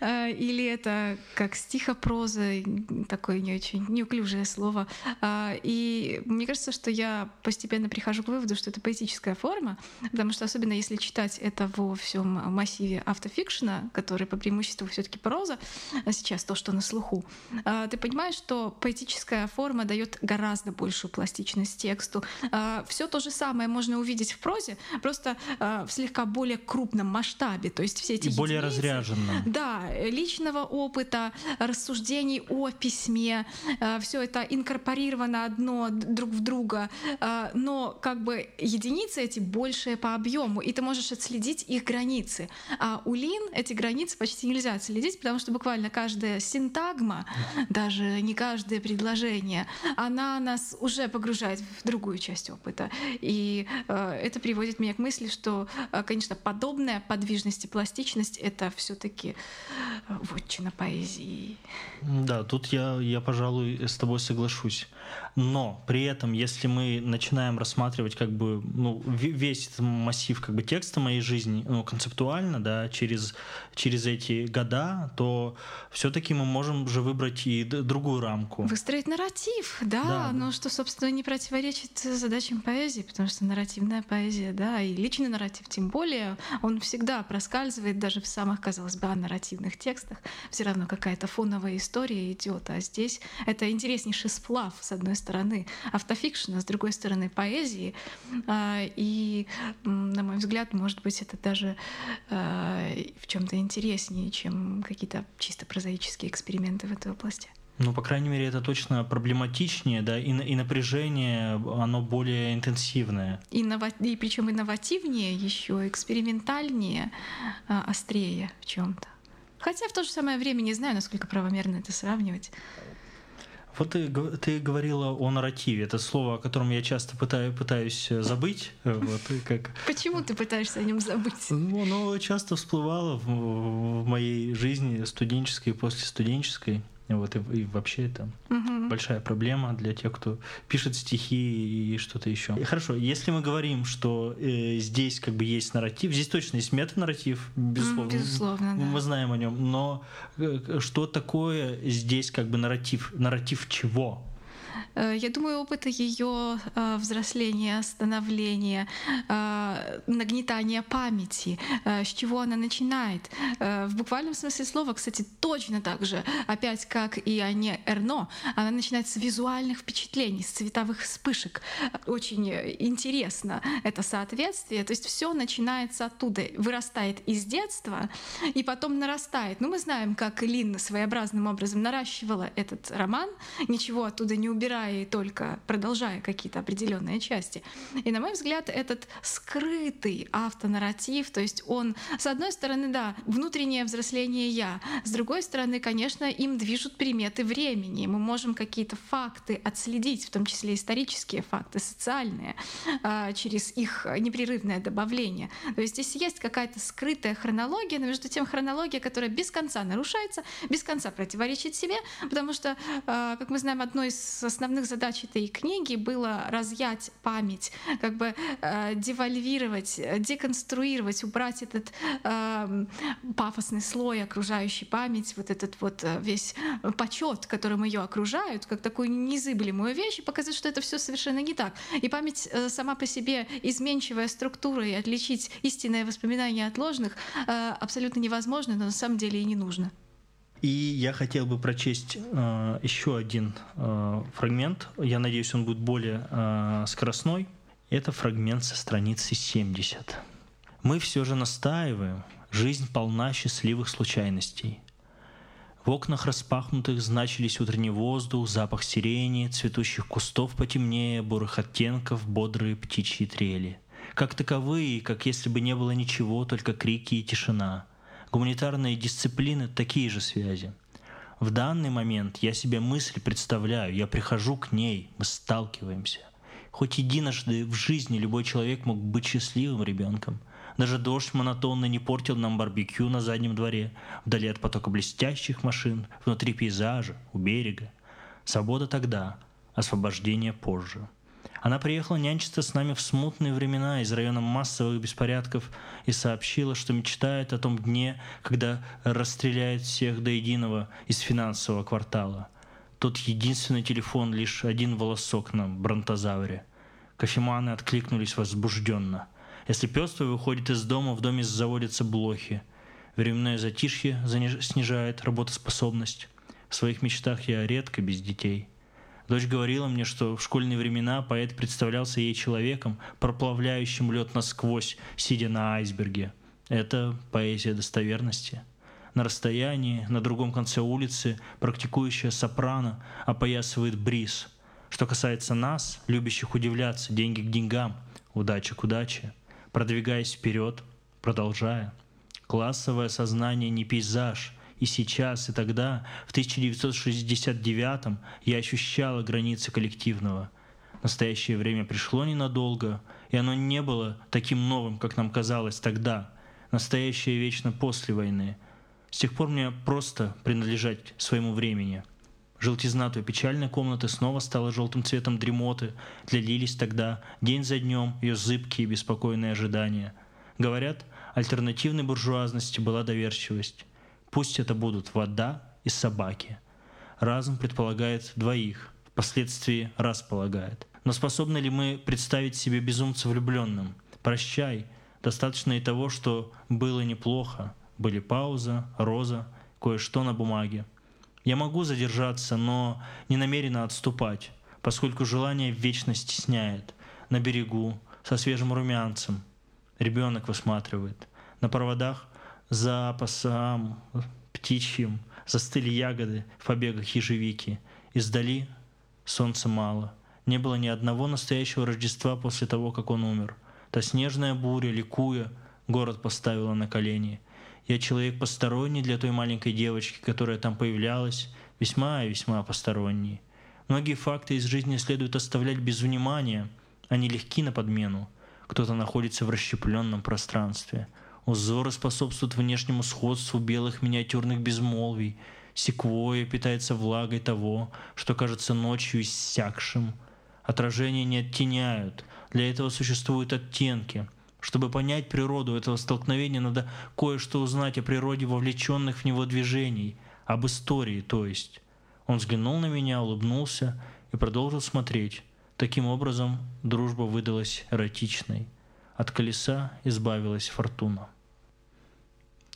э, или это как стихопроза, такое не очень неуклюжее слово. А, И мне кажется, что я постепенно прихожу к выводу, что это поэтическая форма, потому что особенно если читать это во всем массиве автофикшена, который по преимуществу все-таки проза, а сейчас то, что на слуху, ты понимаешь, что поэтическая форма дает гораздо большую пластичность тексту. Все то же самое можно увидеть в прозе, просто а, в слегка более крупном масштабе. То есть все эти И более единицы- разряженно. да, личного опыта, рассуждений о письме, все это инкорпорировано одно друг в друга, но как бы единицы эти большие по объему, и ты можешь отследить их границы. А у Лин эти границы почти нельзя отследить, потому что буквально каждая синтагма, даже не каждое предложение, она нас уже погружает в другую часть опыта. И э, это приводит меня к мысли, что, э, конечно, подобная подвижность и пластичность — это все таки вотчина поэзии. Да, тут я, я, пожалуй, с тобой соглашусь. Но при этом, если мы начинаем рассматривать как бы ну, ве- весь этот массив как бы текста моей жизни ну, концептуально, да, через, через эти года, то все-таки мы можем же выбрать и другую рамку. Выстроить нарратив, да, Да, но да. что, собственно, не противоречит задачам поэзии, потому что нарративная поэзия, да, и личный нарратив тем более, он всегда проскальзывает даже в самых, казалось бы, нарративных текстах. Все равно какая-то фоновая история идет, а здесь это интереснейший сплав, с одной стороны, автофикшена, с другой стороны, поэзии. А, И, на мой взгляд, может быть, это даже а, в чем-то интереснее, чем какие-то чисто прозаические эксперименты в этой области. Ну, по крайней мере, это точно проблематичнее, да, и, и напряжение, оно более интенсивное. Иннова... И причем инновативнее, еще экспериментальнее, а, острее в чем-то. Хотя в то же самое время не знаю, насколько правомерно это сравнивать. Вот ты, ты говорила о нарративе. Это слово, о котором я часто пытаю, пытаюсь э, забыть. э, Вот, и как Почему ты пытаешься о нем забыть? Ну, оно часто всплывало в, в моей жизни студенческой и после студенческой. Вот, и, и вообще это Мгм. большая проблема для тех, кто пишет стихи и что-то еще. И Хорошо, если мы говорим, что э, здесь как бы есть нарратив, здесь точно есть метанарратив, безусловно. безусловно, да. Мы знаем о нем, но э, что такое здесь как бы нарратив? Нарратив чего? Э, Я думаю, опыта ее взросления, становления, э, нагнетания памяти, э, с чего она начинает. Э, В буквальном смысле слова, кстати, точно так же, опять как и Аня Эрно, она начинает с визуальных впечатлений, с цветовых вспышек. Очень э, интересно это соответствие. То есть все начинается оттуда, вырастает из детства и потом нарастает. Ну, мы знаем, как Лин своеобразным образом наращивала этот роман, ничего оттуда не убирая и только продолжая какие-то определенные части. И, на мой взгляд, этот скрытый автонарратив, то есть он, с одной стороны, да, внутреннее взросление «я», с другой стороны, конечно, им движут приметы времени. Мы можем какие-то факты отследить, в том числе исторические факты, социальные, а, через их непрерывное добавление. То есть здесь есть какая-то скрытая хронология, но между тем хронология, которая без конца нарушается, без конца противоречит себе, потому что, а, как мы знаем, одной из основных задач этой книги было разъять память, как бы а, девальвировать, э, деконструировать, убрать этот а, пафосный слой окружающей память, вот этот вот э, весь почет, которым ее окружают, как такую незыблемую вещь, и показать, что это все совершенно не так. И память э, сама по себе изменчивая структура, и отличить истинное воспоминание от ложных э, абсолютно невозможно, но на самом деле и не нужно. И я хотел бы прочесть э, еще один э, фрагмент. Я надеюсь, он будет более э, скоростной. Это фрагмент со страницы 70. Мы все же настаиваем. Жизнь полна счастливых случайностей. В окнах распахнутых значились утренний воздух, запах сирени, цветущих кустов потемнее, бурых оттенков, бодрые птичьи трели. Как таковые, как если бы не было ничего, только крики и тишина. Гуманитарные дисциплины — такие же связи. В данный момент я себе мысль представляю, я прихожу к ней, мы сталкиваемся. Хоть единожды в жизни любой человек мог быть счастливым ребенком. Даже дождь монотонно не портил нам барбекю на заднем дворе, вдали от потока блестящих машин, внутри пейзажа, у берега. Свобода тогда, освобождение позже. Она приехала нянчиться с нами в смутные времена из района массовых беспорядков и сообщила, что мечтает о том дне, когда расстреляет всех до единого из финансового квартала. Тот единственный телефон, лишь один волосок на бронтозавре. Кофеманы откликнулись возбужденно. Если пес твой выходит из дома, в доме заводятся блохи. Временное затишье снижает работоспособность. В своих мечтах я редко без детей. Дочь говорила мне, что в школьные времена поэт представлялся ей человеком, проплавляющим лед насквозь, сидя на айсберге. Это поэзия достоверности. На расстоянии, на другом конце улицы, практикующая сопрано опоясывает бриз. Что касается нас, любящих удивляться, деньги к деньгам, удача к удаче, продвигаясь вперед, продолжая. Классовое сознание не пейзаж, и сейчас, и тогда, в 1969-м, я ощущала границы коллективного. Настоящее время пришло ненадолго, и оно не было таким новым, как нам казалось тогда. Настоящее вечно после войны. С тех пор мне просто принадлежать своему времени. Желтизна той печальной комнаты снова стала желтым цветом дремоты, длились тогда, день за днем, ее зыбкие беспокойные ожидания. Говорят, альтернативной буржуазности была доверчивость. Пусть это будут вода и собаки. Разум предполагает двоих, впоследствии располагает. Но способны ли мы представить себе безумца влюбленным? Прощай, достаточно и того, что было неплохо. Были пауза, роза, кое-что на бумаге. Я могу задержаться, но не намеренно отступать, поскольку желание вечно стесняет. На берегу, со свежим румянцем. Ребенок высматривает. На проводах запасам птичьим застыли ягоды в побегах ежевики. Издали солнца мало. Не было ни одного настоящего Рождества после того, как он умер. Та снежная буря, ликуя, город поставила на колени. Я человек посторонний для той маленькой девочки, которая там появлялась, весьма и весьма посторонний. Многие факты из жизни следует оставлять без внимания, они легки на подмену. Кто-то находится в расщепленном пространстве – Узоры способствуют внешнему сходству белых миниатюрных безмолвий. Секвоя питается влагой того, что кажется ночью иссякшим. Отражения не оттеняют. Для этого существуют оттенки. Чтобы понять природу этого столкновения, надо кое-что узнать о природе вовлеченных в него движений, об истории, то есть. Он взглянул на меня, улыбнулся и продолжил смотреть. Таким образом, дружба выдалась эротичной. От колеса избавилась фортуна.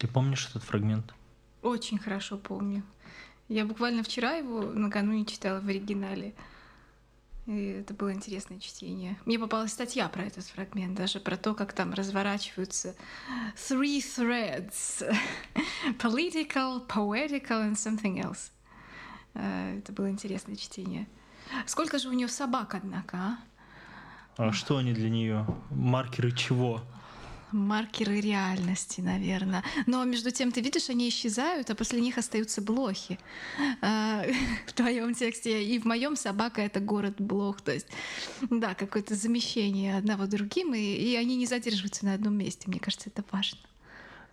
Ты помнишь этот фрагмент? Очень хорошо помню. Я буквально вчера его накануне читала в оригинале. И это было интересное чтение. Мне попалась статья про этот фрагмент, даже про то, как там разворачиваются three threads. Political, poetical and something else. Э, это было интересное чтение. Сколько же у нее собак, однако, а? А что они для нее? Маркеры чего? Маркеры реальности, наверное. Но между тем, ты видишь, они исчезают, а после них остаются блохи. А, в твоем тексте и в моем собака это город блох. То есть, да, какое-то замещение одного другим, и, и они не задерживаются на одном месте. Мне кажется, это важно.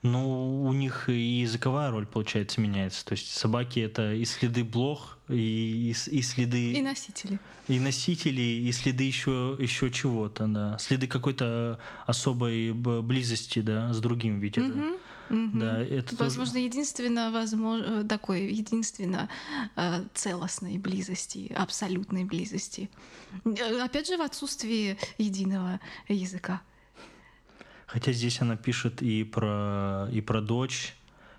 Ну, у них и языковая роль, получается, меняется. То есть собаки — это и следы блох, и, и, и следы... И носители. И носители, и следы еще, еще чего-то, да. Следы какой-то особой близости, да, с другим, ведь это... Угу. Угу. Да, это возможно, тоже... единственно, возможно, такой, единственно э, целостной близости, абсолютной близости. Э, опять же, в отсутствии единого языка. Хотя здесь она пишет и про, и про дочь,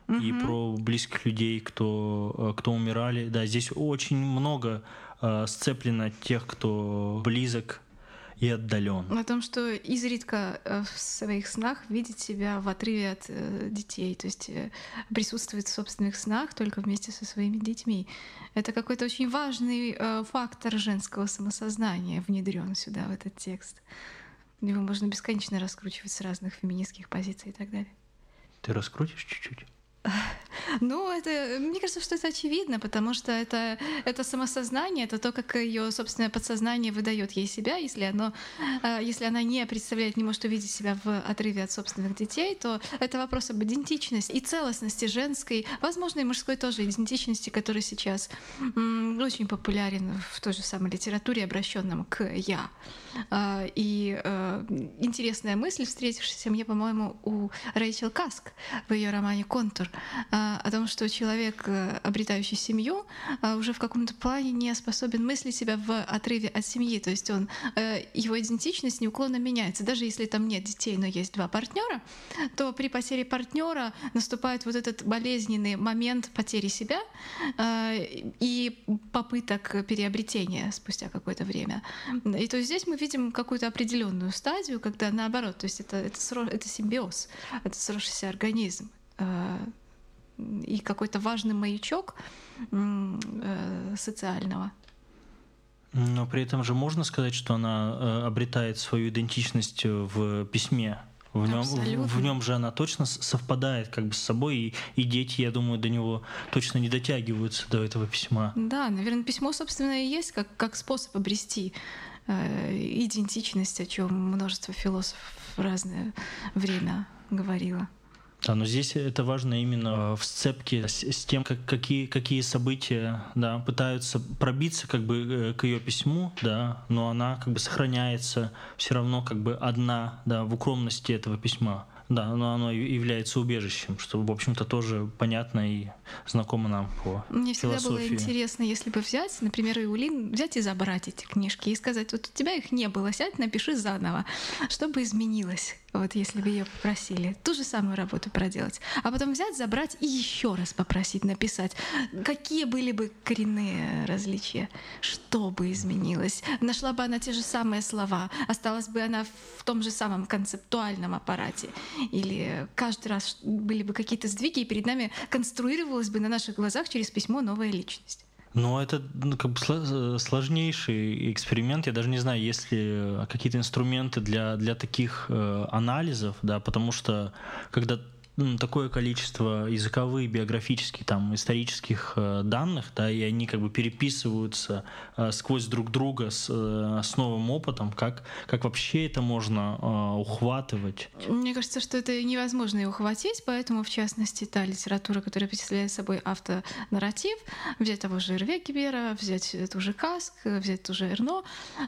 угу. и про близких людей, кто, э, кто умирали. Да, здесь очень много э, сцеплено тех, кто близок и отдален. О том, что изредка э, в своих снах видеть себя в отрыве от э, детей, то есть присутствовать в собственных снах только вместе со своими детьми. Это какой-то очень важный фактор женского самосознания внедрен сюда, в этот текст. Его можно бесконечно раскручивать с разных феминистских позиций и так далее. Ты раскрутишь чуть-чуть? Ну, это, мне кажется, что это очевидно, потому что это, это самосознание, это то, как ее собственное подсознание выдает ей себя. Если, оно, э, если она не представляет, не может увидеть себя в отрыве от собственных детей, то это вопрос об идентичности и целостности женской, возможно, и мужской тоже идентичности, который сейчас очень популярен в той же самой литературе, обращенном к «я». А, и э, интересная мысль, встретившаяся мне, по-моему, у Рэйчел Каск в ее романе «Контур», а, о том, что человек, э, обретающий семью, а, уже в каком-то плане не способен мыслить себя в отрыве от семьи. То есть он, э, его идентичность неуклонно меняется. Даже если там нет детей, но есть два партнера, то при потере партнера наступает вот этот болезненный момент потери себя и попыток переобретения спустя какое-то время. И то есть здесь мы видим какую-то определенную стадию, когда наоборот, то есть это, это, это симбиоз, это сросшийся организм э, и какой-то важный маячок э, социального. Но при этом же можно сказать, что она э, обретает свою идентичность в письме. В нем, в, в нем же она точно совпадает как бы с собой, и, и дети, я думаю, до него точно не дотягиваются до этого письма. Да, наверное, письмо, собственно, и есть как, как способ обрести Э, идентичность, о чем множество философов в разное время говорило. Да, но здесь это важно именно в сцепке с, с тем, как, какие, какие события да, пытаются пробиться как бы э, к ее письму, да, но она как бы сохраняется все равно как бы одна да, в укромности этого письма. Да, но оно является убежищем, что, в общем-то, тоже понятно и знакомо нам по Мне всегда было интересно, если бы взять, например, Иулин, взять и забрать эти книжки и сказать, вот у тебя их не было, сядь, напиши заново, что бы изменилось, вот если бы ее попросили, ту же самую работу проделать, а потом взять, забрать и еще раз попросить написать, какие были бы коренные различия, что бы изменилось, нашла бы она те же самые слова, осталась бы она в том же самом концептуальном аппарате, или каждый раз были бы какие-то сдвиги, и перед нами конструировалась бы на наших глазах через письмо новая личность. Но это ну, как бы сложнейший эксперимент. Я даже не знаю, есть ли какие-то инструменты для, для таких э, анализов, да, потому что когда такое количество языковых, биографических, там, исторических э, данных, да, и они как бы переписываются э, сквозь друг друга с, э, с новым опытом, как, как вообще это можно э, ухватывать? Мне кажется, что это невозможно и ухватить, поэтому, в частности, та литература, которая представляет собой автонарратив, взять того же Эрве Гибера, взять ту же Каск, взять ту же Эрно,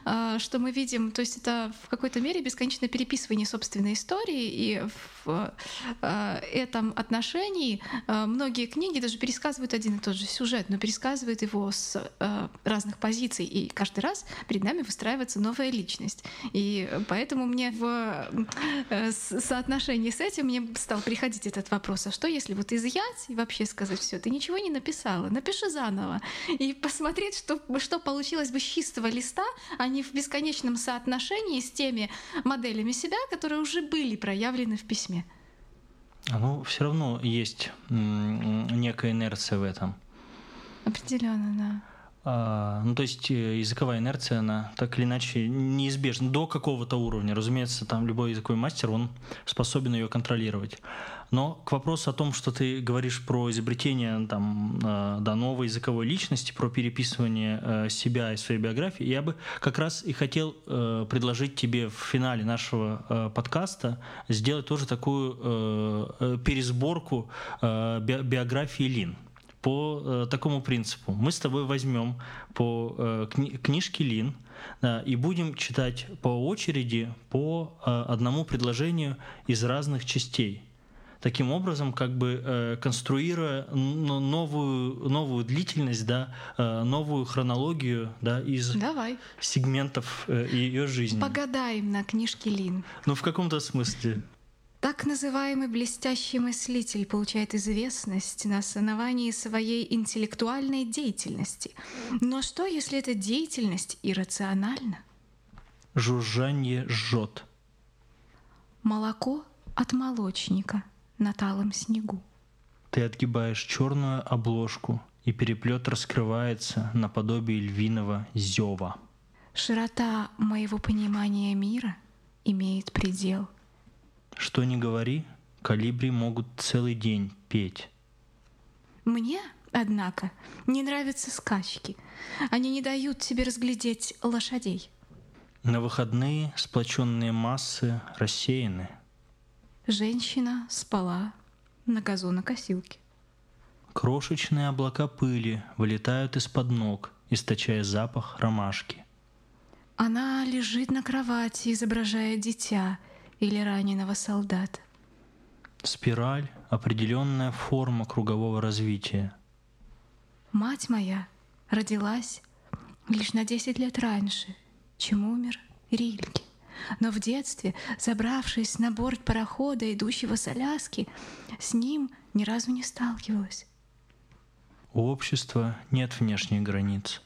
э, что мы видим, то есть это в какой-то мере бесконечное переписывание собственной истории, и в, э, этом отношении э, многие книги даже пересказывают один и тот же сюжет, но пересказывают его с э, разных позиций, и каждый раз перед нами выстраивается новая личность. И поэтому мне в соотношении с этим мне стал приходить этот вопрос, а что если вот изъять и вообще сказать все, ты ничего не написала, напиши заново и посмотреть, что, что получилось бы с чистого листа, а не в бесконечном соотношении с теми моделями себя, которые уже были проявлены в письме. Ну, все равно есть некая инерция в этом. Определенно, да. А, ну, то есть э, языковая инерция, она так или иначе неизбежна до какого-то уровня. Разумеется, там любой языковой мастер, он способен ее контролировать. Но к вопросу о том, что ты говоришь про изобретение там, э, да, новой языковой личности, про переписывание э, себя и своей биографии, я бы как раз и хотел предложить тебе в финале нашего подкаста сделать тоже такую пересборку биографии Лин по э, такому принципу. Мы с тобой возьмем по э, кни книжке Лин да, и будем читать по очереди по э, одному предложению из разных частей. Таким образом, как бы э, конструируя новую, новую длительность, да, э, новую хронологию да, из Давай. сегментов э, ее жизни. Погадаем на книжке Лин. Ну, в каком-то смысле. Так называемый блестящий мыслитель получает известность на основании своей интеллектуальной деятельности. Но что, если эта деятельность иррациональна? Жужжанье жжет. Молоко от молочника на талом снегу. Ты отгибаешь черную обложку, и переплет раскрывается наподобие львиного зева. Широта моего понимания мира имеет предел — что ни говори, калибри могут целый день петь. Мне, однако, не нравятся скачки. Они не дают тебе разглядеть лошадей. На выходные сплоченные массы рассеяны. Женщина спала на газонокосилке. Крошечные облака пыли вылетают из-под ног, источая запах ромашки. Она лежит на кровати, изображая дитя или раненого солдата. Спираль — определенная форма кругового развития. Мать моя родилась лишь на 10 лет раньше, чем умер Рильке. Но в детстве, забравшись на борт парохода, идущего с Аляски, с ним ни разу не сталкивалась. У общества нет внешних границ.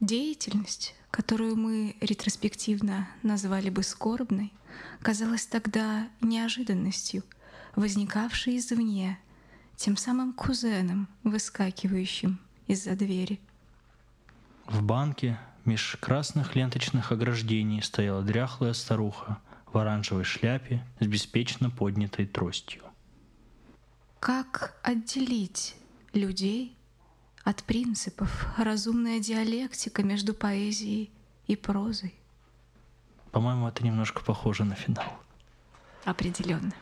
Деятельность, которую мы ретроспективно назвали бы скорбной, казалась тогда неожиданностью, возникавшей извне, тем самым кузеном, выскакивающим из-за двери. В банке меж красных ленточных ограждений стояла дряхлая старуха в оранжевой шляпе с беспечно поднятой тростью. Как отделить людей от принципов разумная диалектика между поэзией и прозой? По-моему, это немножко похоже на финал. Определенно.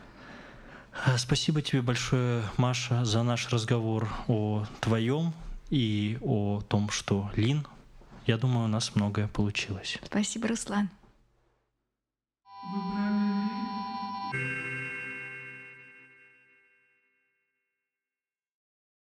А, Спасибо тебе большое, Маша, за наш разговор о твоем и о том, что Лин. Я думаю, у нас многое получилось. Спасибо, Руслан. Ли